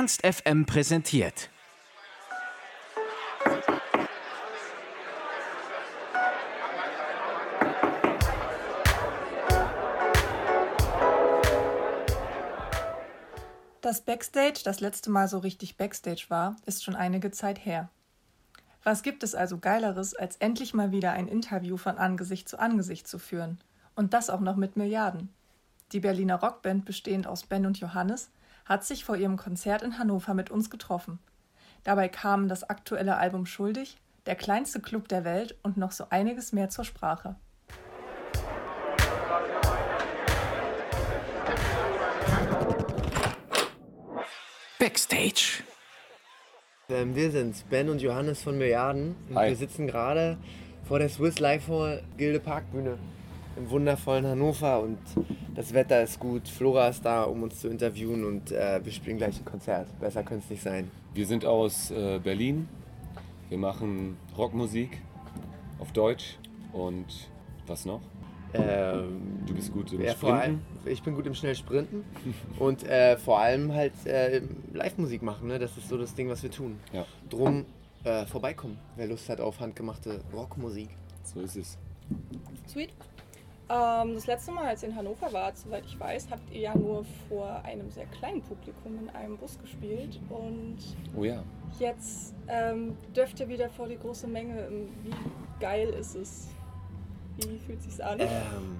Ernst FM präsentiert. Das Backstage, das letzte Mal so richtig Backstage war, ist schon einige Zeit her. Was gibt es also Geileres, als endlich mal wieder ein Interview von Angesicht zu Angesicht zu führen? Und das auch noch mit Milliarden. Die Berliner Rockband, bestehend aus Ben und Johannes, hat sich vor ihrem Konzert in Hannover mit uns getroffen. Dabei kamen das aktuelle Album Schuldig, der kleinste Club der Welt und noch so einiges mehr zur Sprache. Backstage. Ähm, wir sind Ben und Johannes von Milliarden. Und Hi. wir sitzen gerade vor der Swiss Life Hall Gilde Parkbühne im wundervollen Hannover und das Wetter ist gut. Flora ist da, um uns zu interviewen und äh, wir spielen gleich ein Konzert. Besser könnte es nicht sein. Wir sind aus äh, Berlin. Wir machen Rockmusik auf Deutsch und was noch? Ähm, Du bist gut im ja, vor allem, Sprinten. ich bin gut im schnell Sprinten und äh, vor allem halt äh, Live-Musik machen. Ne? Das ist so das Ding, was wir tun. Ja, Drum äh, vorbeikommen, wer Lust hat auf handgemachte Rockmusik. so ist es. Sweet. Ähm, das letzte Mal, als ihr in Hannover wart, soweit ich weiß, habt ihr ja nur vor einem sehr kleinen Publikum in einem Bus gespielt. Und Oh ja. jetzt ähm, dürft ihr wieder vor die große Menge. Wie geil ist es? Wie fühlt sich's an? Ähm,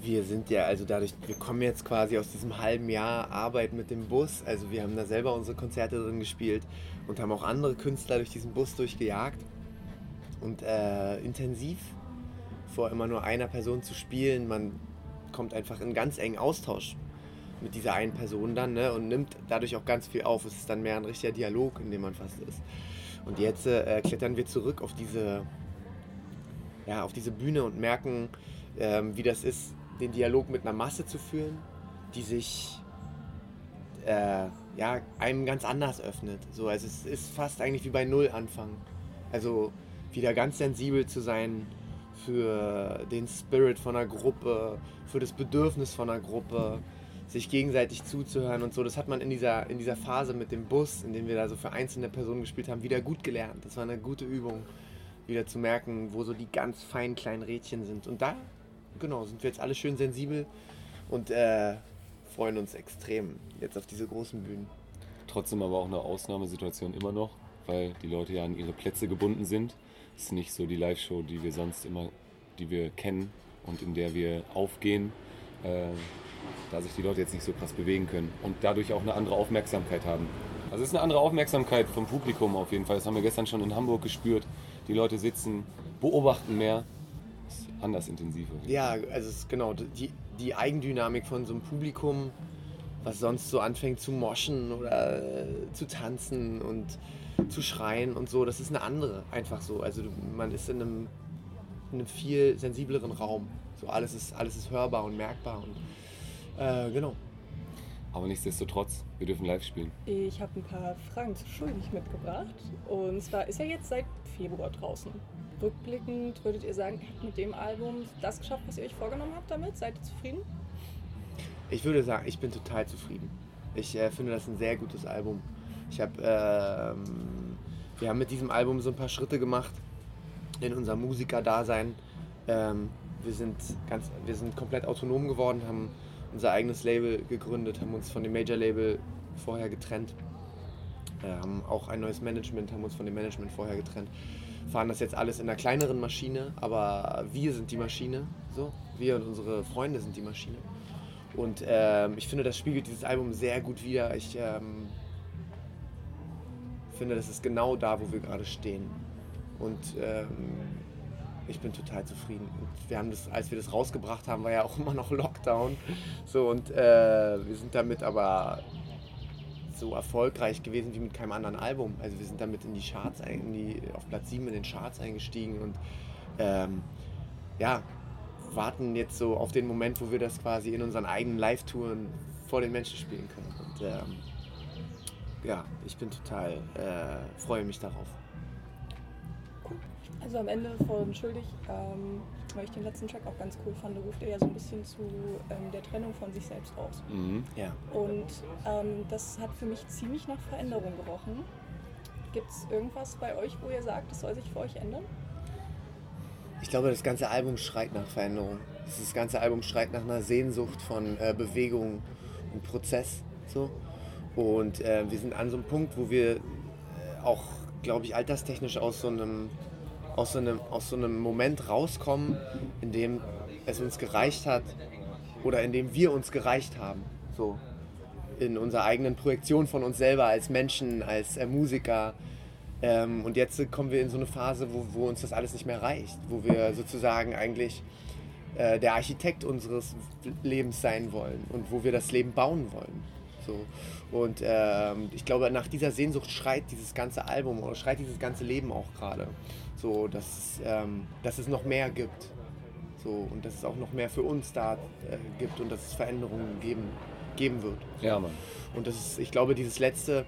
wir sind ja, also dadurch, wir kommen jetzt quasi aus diesem halben Jahr Arbeit mit dem Bus. Also wir haben da selber unsere Konzerte drin gespielt und haben auch andere Künstler durch diesen Bus durchgejagt. Und äh, intensiv vor immer nur einer Person zu spielen, man kommt einfach in ganz engen Austausch mit dieser einen Person dann ne, und nimmt dadurch auch ganz viel auf. Es ist dann mehr ein richtiger Dialog, in dem man fast ist. Und jetzt äh, klettern wir zurück auf diese, ja, auf diese Bühne und merken, ähm, wie das ist, den Dialog mit einer Masse zu führen, die sich äh, ja, einem ganz anders öffnet. So, also es ist fast eigentlich wie bei Null anfangen. Also wieder ganz sensibel zu sein für den Spirit von einer Gruppe, für das Bedürfnis von einer Gruppe, sich gegenseitig zuzuhören und so. Das hat man in dieser, in dieser Phase mit dem Bus, in dem wir da so für einzelne Personen gespielt haben, wieder gut gelernt. Das war eine gute Übung, wieder zu merken, wo so die ganz feinen kleinen Rädchen sind. Und da, genau, sind wir jetzt alle schön sensibel und äh, freuen uns extrem jetzt auf diese großen Bühnen. Trotzdem aber auch eine Ausnahmesituation immer noch, weil die Leute ja an ihre Plätze gebunden sind. Es ist nicht so die Live-Show, die wir sonst immer, die wir kennen und in der wir aufgehen, äh, da sich die Leute jetzt nicht so krass bewegen können und dadurch auch eine andere Aufmerksamkeit haben. Also es ist eine andere Aufmerksamkeit vom Publikum auf jeden Fall. Das haben wir gestern schon in Hamburg gespürt. Die Leute sitzen, beobachten mehr. Das ist anders intensiver. Ja, also es ist genau die, die Eigendynamik von so einem Publikum, was sonst so anfängt zu moschen oder äh, zu tanzen und zu schreien und so, das ist eine andere, einfach so. Also man ist in einem, in einem viel sensibleren Raum. So alles ist, alles ist hörbar und merkbar und äh, genau. Aber nichtsdestotrotz, wir dürfen live spielen. Ich habe ein paar Fragen zu Schuldig mitgebracht. Und zwar ist er jetzt seit Februar draußen. Rückblickend würdet ihr sagen, ihr habt mit dem Album das geschafft, was ihr euch vorgenommen habt damit? Seid ihr zufrieden? Ich würde sagen, ich bin total zufrieden. Ich äh, finde das ein sehr gutes Album. Ich habe, ähm, wir haben mit diesem Album so ein paar Schritte gemacht in unserem Musikerdasein. Ähm, wir sind ganz, wir sind komplett autonom geworden, haben unser eigenes Label gegründet, haben uns von dem Major-Label vorher getrennt, äh, haben auch ein neues Management, haben uns von dem Management vorher getrennt, fahren das jetzt alles in einer kleineren Maschine, aber wir sind die Maschine, so, wir und unsere Freunde sind die Maschine. Und ähm, ich finde, das spiegelt dieses Album sehr gut wider. Ich ähm, finde, das ist genau da, wo wir gerade stehen. Und ähm, ich bin total zufrieden. Und wir haben das, als wir das rausgebracht haben, war ja auch immer noch Lockdown. So und äh, wir sind damit aber so erfolgreich gewesen wie mit keinem anderen Album. Also wir sind damit in die Charts, in die, auf Platz 7 in den Charts eingestiegen und ähm, ja, warten jetzt so auf den Moment, wo wir das quasi in unseren eigenen Live-Touren vor den Menschen spielen können. Und ähm, ja, ich bin total, äh, freue mich darauf. Also am Ende von Schuldig, ähm, weil ich den letzten Track auch ganz cool fand, ruft er ja so ein bisschen zu ähm, der Trennung von sich selbst aus. Mhm. Ja. Und ähm, das hat für mich ziemlich nach Veränderung gerochen. Gibt es irgendwas bei euch, wo ihr sagt, das soll sich für euch ändern? Ich glaube, das ganze Album schreit nach Veränderung. Das ganze Album schreit nach einer Sehnsucht von äh, Bewegung und Prozess. So. Und äh, wir sind an so einem Punkt, wo wir äh, auch, glaube ich, alterstechnisch aus so einem aus so, einem, aus so einem Moment rauskommen, in dem es uns gereicht hat oder in dem wir uns gereicht haben. So in unserer eigenen Projektion von uns selber als Menschen, als äh, Musiker. Ähm, und jetzt kommen wir in so eine Phase, wo, wo, uns das alles nicht mehr reicht, wo wir sozusagen eigentlich äh, der Architekt unseres Lebens sein wollen und wo wir das Leben bauen wollen. So. Und ähm, ich glaube, nach dieser Sehnsucht schreit dieses ganze Album oder schreit dieses ganze Leben auch gerade. So, dass, ähm, dass es noch mehr gibt. So, und dass es auch noch mehr für uns da äh, gibt und dass es Veränderungen geben, geben wird. Ja, Mann. Und das ist, ich glaube, dieses letzte,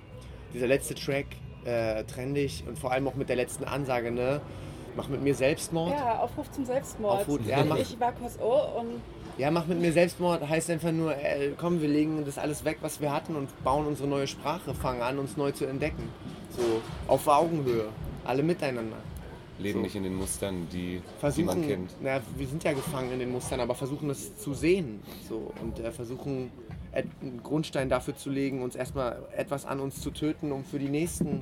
dieser letzte Track, äh, trendig und vor allem auch mit der letzten Ansage, ne? Mach mit mir Selbstmord. Ja, Aufruf zum Selbstmord. Aufruf, ja, mach, ich war kurz oh und. Ja, mach mit mir Selbstmord heißt einfach nur, äh, komm, wir legen das alles weg, was wir hatten und bauen unsere neue Sprache, fangen an, uns neu zu entdecken. So, auf Augenhöhe, alle miteinander leben so. nicht in den Mustern, die, die man kennt. Na, wir sind ja gefangen in den Mustern, aber versuchen es zu sehen so, und äh, versuchen einen Grundstein dafür zu legen, uns erstmal etwas an uns zu töten, um für die Nächsten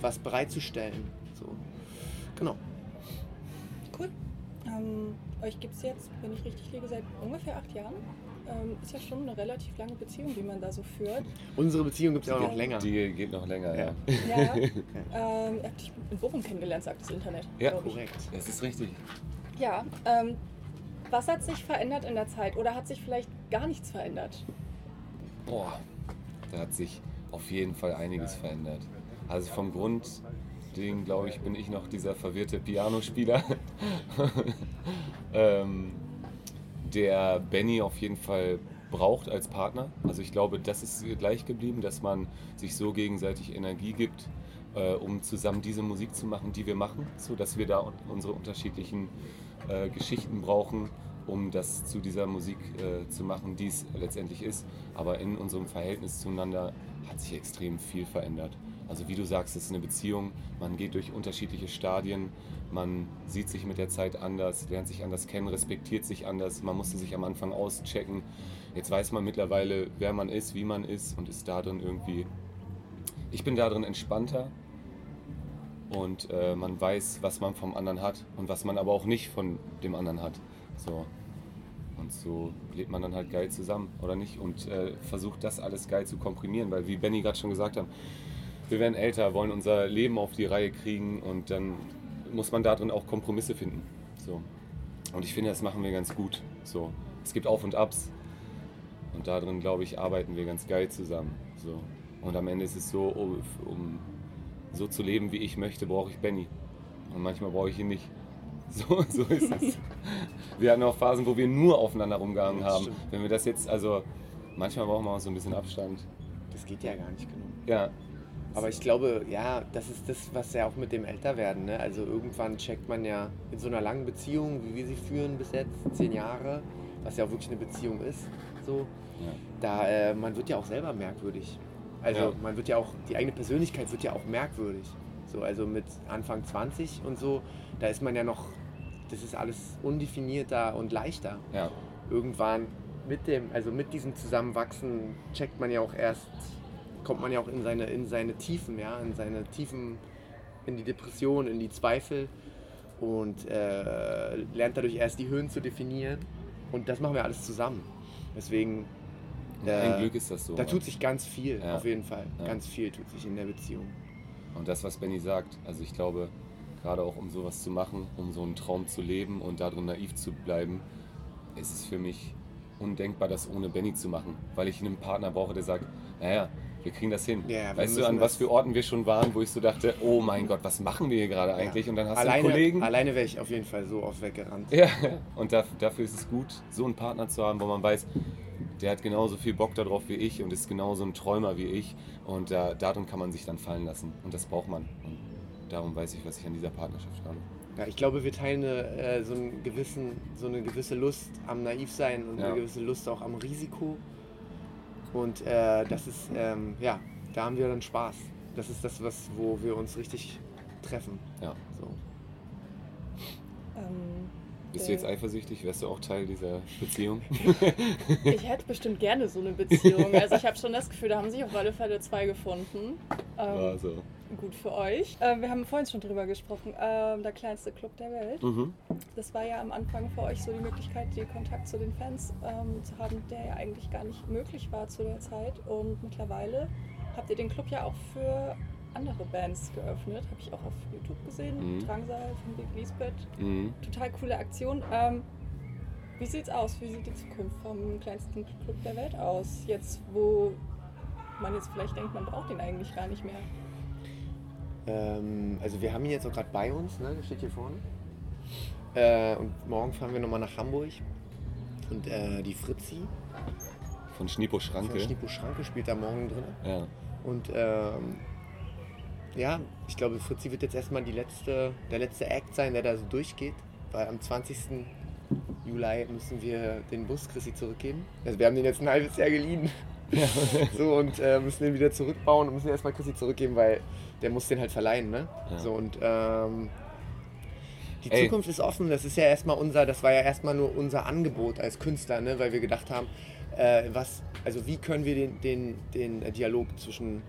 was bereitzustellen. So. Genau. Cool. Ähm, euch gibt es jetzt, wenn ich richtig liege, seit ungefähr acht Jahren ähm, ist ja schon eine relativ lange Beziehung, die man da so führt. Unsere Beziehung gibt es ja auch noch länger. Die geht noch länger, ja. Ja, ja ähm, ihr habt dich in Bochum kennengelernt, sagt das Internet. Ja, korrekt. Das ist richtig. Ja, ähm, was hat sich verändert in der Zeit oder hat sich vielleicht gar nichts verändert? Boah, da hat sich auf jeden Fall einiges verändert. Also vom Grundding, glaube ich, bin ich noch dieser verwirrte Pianospieler. ähm, der Benny auf jeden Fall braucht als Partner. Also ich glaube, das ist gleich geblieben, dass man sich so gegenseitig Energie gibt, äh, um zusammen diese Musik zu machen, die wir machen, so dass wir da unsere unterschiedlichen äh, Geschichten brauchen, um das zu dieser Musik äh, zu machen, die es letztendlich ist. Aber in unserem Verhältnis zueinander hat sich extrem viel verändert. Also wie du sagst, es ist eine Beziehung, man geht durch unterschiedliche Stadien, man sieht sich mit der Zeit anders, lernt sich anders kennen, respektiert sich anders. Man musste sich am Anfang auschecken. Jetzt weiß man mittlerweile, wer man ist, wie man ist und ist darin irgendwie. Ich bin darin entspannter und äh, man weiß, was man vom anderen hat und was man aber auch nicht von dem anderen hat. So. Und so lebt man dann halt geil zusammen, oder nicht? Und äh, versucht das alles geil zu komprimieren, weil wie Benny gerade schon gesagt hat, wir werden älter, wollen unser Leben auf die Reihe kriegen und dann muss man darin auch Kompromisse finden. So. Und ich finde, das machen wir ganz gut. So. Es gibt Auf und Abs. Und darin, glaube ich, arbeiten wir ganz geil zusammen. So. Und am Ende ist es so, um, um so zu leben, wie ich möchte, brauche ich Benny. Und manchmal brauche ich ihn nicht. So, so ist es. wir hatten auch Phasen, wo wir nur aufeinander rumgegangen haben. Wenn wir das jetzt, also manchmal brauchen wir auch so ein bisschen Abstand. Das geht ja gar nicht genug. Ja, aber ich glaube, ja, das ist das, was ja auch mit dem Älterwerden, ne? Also irgendwann checkt man ja in so einer langen Beziehung, wie wir sie führen bis jetzt, zehn Jahre, was ja auch wirklich eine Beziehung ist, so, ja. da, äh, man wird ja auch selber merkwürdig. Also ja. man wird ja auch, die eigene Persönlichkeit wird ja auch merkwürdig. So, also mit Anfang 20 und so, da ist man ja noch, das ist alles undefinierter und leichter. Ja. Irgendwann mit dem, also mit diesem Zusammenwachsen checkt man ja auch erst, kommt man ja auch in seine, in seine Tiefen, ja, in seine Tiefen, in die Depression, in die Zweifel und äh, lernt dadurch erst die Höhen zu definieren. Und das machen wir alles zusammen. Deswegen. Äh, ein Glück ist das so. Da tut sich ganz viel, ja. auf jeden Fall. Ja. Ganz viel tut sich in der Beziehung. Und das, was Benny sagt, also ich glaube, gerade auch um sowas zu machen, um so einen Traum zu leben und darin naiv zu bleiben, ist es für mich undenkbar, das ohne Benny zu machen. Weil ich einen Partner brauche, der sagt, naja, wir kriegen das hin. Ja, weißt du, an was für Orten wir schon waren, wo ich so dachte, oh mein Gott, was machen wir hier gerade eigentlich? Und dann hast alleine, du einen Kollegen. Alleine wäre ich auf jeden Fall so oft weggerannt. Ja, und dafür ist es gut, so einen Partner zu haben, wo man weiß, der hat genauso viel Bock darauf wie ich und ist genauso ein Träumer wie ich. Und äh, darin kann man sich dann fallen lassen. Und das braucht man. Und darum weiß ich, was ich an dieser Partnerschaft habe. Ja, ich glaube, wir teilen eine, äh, so, gewissen, so eine gewisse Lust am Naivsein und Ja. eine gewisse Lust auch am Risiko. Und äh, das ist, ähm, ja, da haben wir dann Spaß. Das ist das, was, wo wir uns richtig treffen. Ja. So. Ähm, Bist äh, du jetzt eifersüchtig? Wärst du auch Teil dieser Beziehung? Ich hätte bestimmt gerne so eine Beziehung. Also ich habe schon das Gefühl, da haben sich auf alle Fälle zwei gefunden. Ähm, Also. Gut für euch. Ähm, wir haben vorhin schon drüber gesprochen. Ähm, der kleinste Club der Welt. Mhm. Das war ja am Anfang für euch so die Möglichkeit, den Kontakt zu den Fans ähm, zu haben, der ja eigentlich gar nicht möglich war zu der Zeit. Und mittlerweile habt ihr den Club ja auch für andere Bands geöffnet. Habe ich auch auf YouTube gesehen. Mhm. Drangsal von Big Lisbeth. Mhm. Total coole Aktion. Ähm, wie sieht's aus? Wie sieht die Zukunft vom kleinsten Club der Welt aus? Jetzt, wo man jetzt vielleicht denkt, man braucht ihn eigentlich gar nicht mehr. Ähm, also wir haben ihn jetzt auch gerade bei uns, ne? der steht hier vorne. Äh, und morgen fahren wir nochmal nach Hamburg. Und äh, die Fritzi Von Schnipo von Schranke. Schnipo Schranke spielt da morgen drin. Ja. Und ähm, ja, ich glaube, Fritzi wird jetzt erstmal die letzte, der letzte Act sein, der da so durchgeht. Weil am 20. Juli müssen wir den Bus Chrissy zurückgeben. Also wir haben den jetzt ein halbes Jahr geliehen. so und äh, müssen den wieder zurückbauen und müssen erstmal Chrissy zurückgeben, weil der muss den halt verleihen, ne? Ja. So und ähm, die Ey. Zukunft ist offen. Das ist ja erstmal unser, das war ja erstmal nur unser Angebot als Künstler, ne? Weil wir gedacht haben, äh, was, also wie können wir den, den, den Dialog zwischen,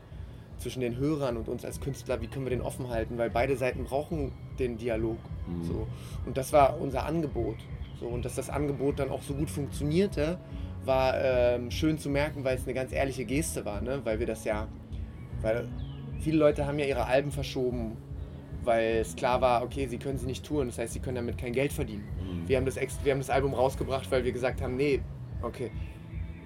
zwischen den Hörern und uns als Künstler, wie können wir den offen halten? Weil beide Seiten brauchen den Dialog. Mhm. So. Und das war unser Angebot. So. Und dass das Angebot dann auch so gut funktionierte, war ähm, schön zu merken, weil es eine ganz ehrliche Geste war, ne? Weil wir das ja, weil viele Leute haben ja ihre Alben verschoben, weil es klar war, okay, sie können sie nicht touren, das heißt, sie können damit kein Geld verdienen. Mhm. Wir haben das, wir haben das Album rausgebracht, weil wir gesagt haben, nee, okay,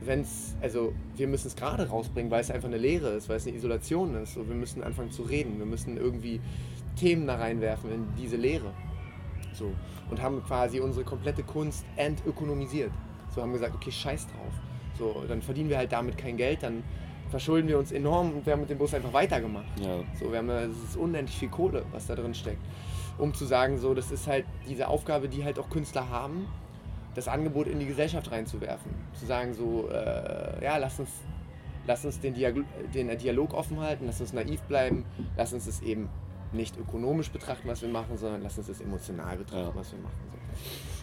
wenn's, also wir müssen es gerade rausbringen, weil es einfach eine Lehre ist, weil es eine Isolation ist. So, wir müssen anfangen zu reden, wir müssen irgendwie Themen da reinwerfen in diese Lehre. So. Und haben quasi unsere komplette Kunst entökonomisiert. So haben gesagt, okay, scheiß drauf. So, dann verdienen wir halt damit kein Geld, dann verschulden wir uns enorm und wir haben mit dem Bus einfach weitergemacht. Ja. So, wir haben, es ist unendlich viel Kohle, was da drin steckt. Um zu sagen, so, das ist halt diese Aufgabe, die halt auch Künstler haben, das Angebot in die Gesellschaft reinzuwerfen. Zu sagen, so, äh, ja, lass uns, lass uns den, Diag den Dialog offen halten, lass uns naiv bleiben, lass uns es eben nicht ökonomisch betrachten, was wir machen, sondern lass uns es emotional betrachten, Ja. was wir machen.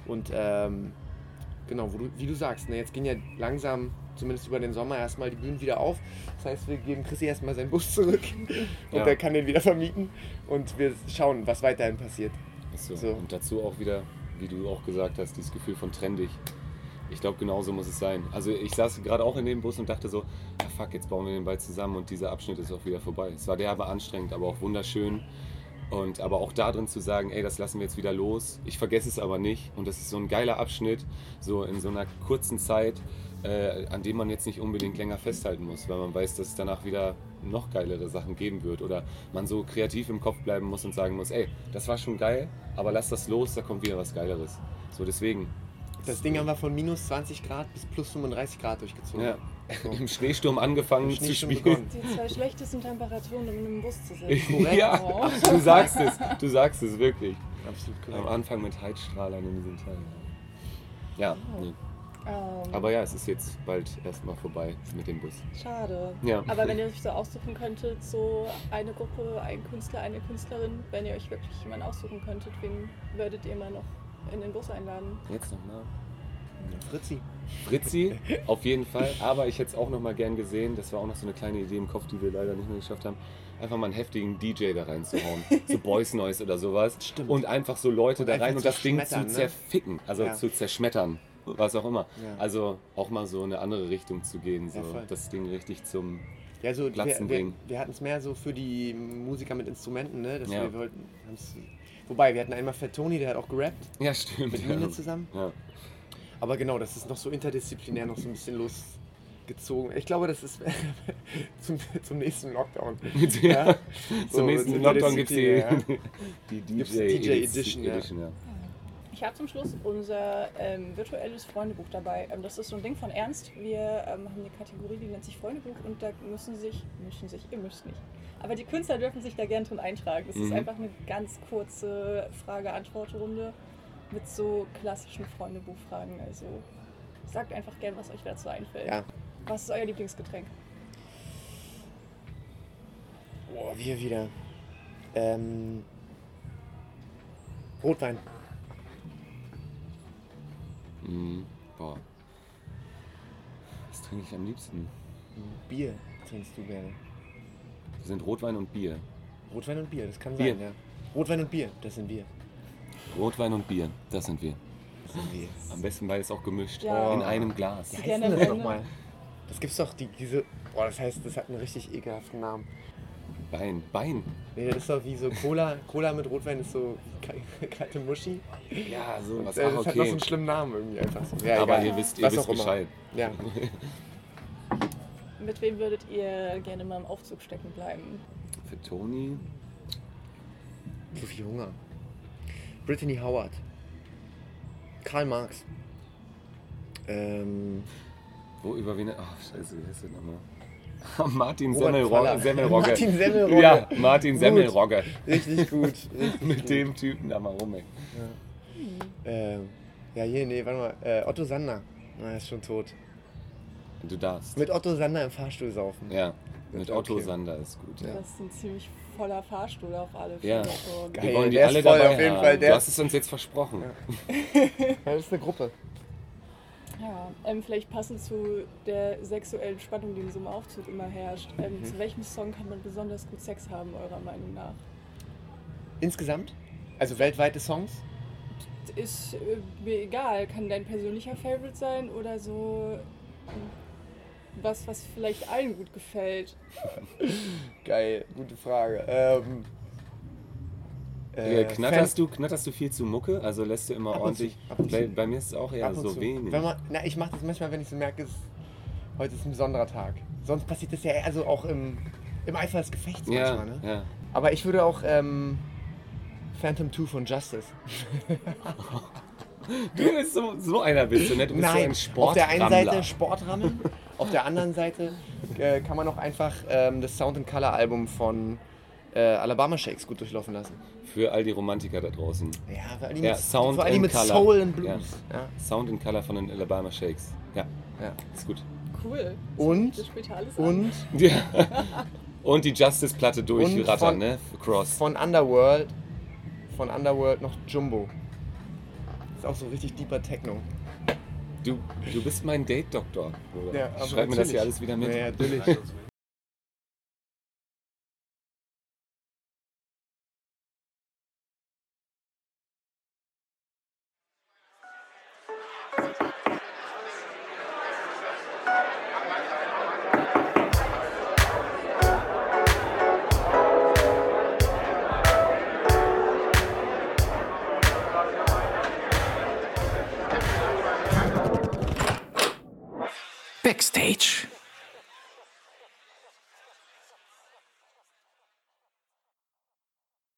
So. Und ähm, genau, du, wie du sagst, ne, jetzt gehen ja langsam, zumindest über den Sommer, erstmal die Bühnen wieder auf. Das heißt, wir geben Chrissy erstmal seinen Bus zurück und Ja. der kann den wieder vermieten und wir schauen, was weiterhin passiert. So. So. Und dazu auch wieder, wie du auch gesagt hast, dieses Gefühl von trendig. Ich glaube, genauso muss es sein. Also ich saß gerade auch in dem Bus und dachte so, ah fuck, jetzt bauen wir den bald zusammen und dieser Abschnitt ist auch wieder vorbei. Es war derbe anstrengend, aber auch wunderschön. Und aber auch da drin zu sagen, ey, das lassen wir jetzt wieder los. Ich vergesse es aber nicht. Und das ist so ein geiler Abschnitt, so in so einer kurzen Zeit, äh, an dem man jetzt nicht unbedingt länger festhalten muss, weil man weiß, dass es danach wieder noch geilere Sachen geben wird. Oder man so kreativ im Kopf bleiben muss und sagen muss, ey, das war schon geil, aber lass das los, da kommt wieder was Geileres. So deswegen. Das Ding haben wir von minus 20 Grad bis plus 35 Grad durchgezogen. Ja, So. im Schneesturm angefangen Im zu Schneesturm spielen. begonnen. Die zwei schlechtesten Temperaturen, um in einem Bus zu sitzen. Ja, Oh. du sagst es, du sagst es wirklich. Absolut Am korrekt. Anfang mit Heizstrahlern in diesem Teil. Ja, nee. Ähm, aber ja, es ist jetzt bald erstmal vorbei mit dem Bus. Schade. Ja. Aber wenn ihr euch so aussuchen könntet, so eine Gruppe, ein Künstler, eine Künstlerin, wenn ihr euch wirklich jemanden aussuchen könntet, wen würdet ihr mal noch in den Bus einladen? Jetzt nochmal. Fritzi. Fritzi, auf jeden Fall. Aber ich hätte es auch noch mal gern gesehen. Das war auch noch so eine kleine Idee im Kopf, die wir leider nicht mehr geschafft haben. Einfach mal einen heftigen DJ da reinzuhauen. so Boys Noise oder sowas. Stimmt. Und einfach so Leute da einfach rein und das Ding zu ne? zerficken. Also Ja. zu zerschmettern. Was auch immer. Ja. Also auch mal so in eine andere Richtung zu gehen. So Ja, das Ding richtig zum. Ja, so, wir, Platzen wir, bringen. wir hatten es mehr so für die Musiker mit Instrumenten, ne? Dass Ja. wir wollten, wobei, wir hatten einmal Fat Tony, der hat auch gerappt, Ja, stimmt. mit ja. Zusammen. Ja. Aber genau, das ist noch so interdisziplinär, noch so ein bisschen losgezogen. Ich glaube, das ist zum, zum nächsten Lockdown. ja. So, Zum nächsten Lockdown gibt es die, interdisziplinär, die Gibt's DJ, DJ Edition, ja. ja. Ich habe zum Schluss unser ähm, virtuelles Freundebuch dabei. Ähm, das ist so ein Ding von Ernst. Wir ähm, haben eine Kategorie, die nennt sich Freundebuch und da müssen sich, müssen sich, ihr müsst nicht. Aber die Künstler dürfen sich da gern drin eintragen. Das ist Mhm. einfach eine ganz kurze Frage-Antwort-Runde mit so klassischen Freundebuchfragen. Also sagt einfach gern, was euch dazu einfällt. Ja. Was ist euer Lieblingsgetränk? Boah, wir wieder. Ähm, Rotwein. Mhm. Boah. Was trinke ich am liebsten? Bier trinkst du gerne. Das sind Rotwein und Bier. Rotwein und Bier, das kann Bier. sein, ja. Rotwein und Bier, das sind wir. Rotwein und Bier, das sind wir. Das sind wir. Am besten beides auch gemischt. Ja. In einem Glas. Wie heißt denn das nochmal? Das gibt's doch, die, diese. Boah, das heißt, das hat einen richtig ekelhaften Namen. Bein. Bein. Nee, das ist doch wie so Cola. Cola mit Rotwein ist so kal- kalte Muschi. Ja, so was. Äh, das hat noch so okay. einen schlimmen Namen irgendwie einfach so. Ja, Aber egal. ihr wisst, ihr Was wisst auch immer. Bescheid. Ja. Mit wem würdet ihr gerne mal im Aufzug stecken bleiben? Für Toni. Zu viel Hunger. Brittany Howard. Karl Marx. Ähm, Wo über wen? Ach, scheiße, wie heißt der nochmal? Martin Semmelrogge. Semmelrogge. Martin Semmelrogge. Ja, Martin Gut. Semmelrogge. richtig gut. Richtig Mit gut. dem Typen da mal rum, ey. Ähm, ja, hier, nee, warte mal. Äh, Otto Sander. Na, er ist schon tot. Du darfst. Mit Otto Sander im Fahrstuhl saufen. Ja, mit Okay. Otto Sander ist gut, ja. Das ist ein ziemlich voller Fahrstuhl auf alle Ja. Fälle. Und Geil. Wir wollen die der ist alle voll, dabei auf jeden haben. Fall, der- Du hast es uns jetzt versprochen. Ja, das ist eine Gruppe. Ja, ähm, vielleicht passend zu der sexuellen Spannung, die in so einem Aufzug immer herrscht. Ähm, Mhm. Zu welchem Song kann man besonders gut Sex haben, eurer Meinung nach? Insgesamt? Also weltweite Songs? Ist äh, mir egal, kann dein persönlicher Favorite sein oder so was, was vielleicht allen gut gefällt. Geil, gute Frage. Ähm, Äh, knatterst, du, knatterst du viel zu Mucke? Also lässt du immer ordentlich. zu, bei, bei mir ist es auch eher so zu. wenig. Wenn man, na, ich mache das manchmal, wenn ich so merke, es, heute ist ein besonderer Tag. Sonst passiert das ja eher also auch im, im Eifer des Gefechts ja, manchmal. Ne? ja. Aber ich würde auch ähm, Phantom 2 von Justice. Du bist so, so einer bist du, ne? Du bist so Nein, ein Sport. auf der einen Seite Sportrammeln, auf der anderen Seite äh, kann man auch einfach ähm, das Sound and Color Album von äh, Alabama Shakes gut durchlaufen lassen. Für all die Romantiker da draußen. Ja, für all die Ja, mit, Sound für all die and mit Color. Soul und Blues. Ja. Sound and Color von den Alabama Shakes. Ja, Ja. ist gut. Cool. Und, und Ja. Und die Justice-Platte durchrattern, von- ne? Cross. von Underworld, von Underworld noch Jumbo. Ist auch so richtig deeper Techno. Du, du bist mein Date-Doktor. Ja, Schreib mir das hier alles wieder mit. Ja, natürlich. Backstage.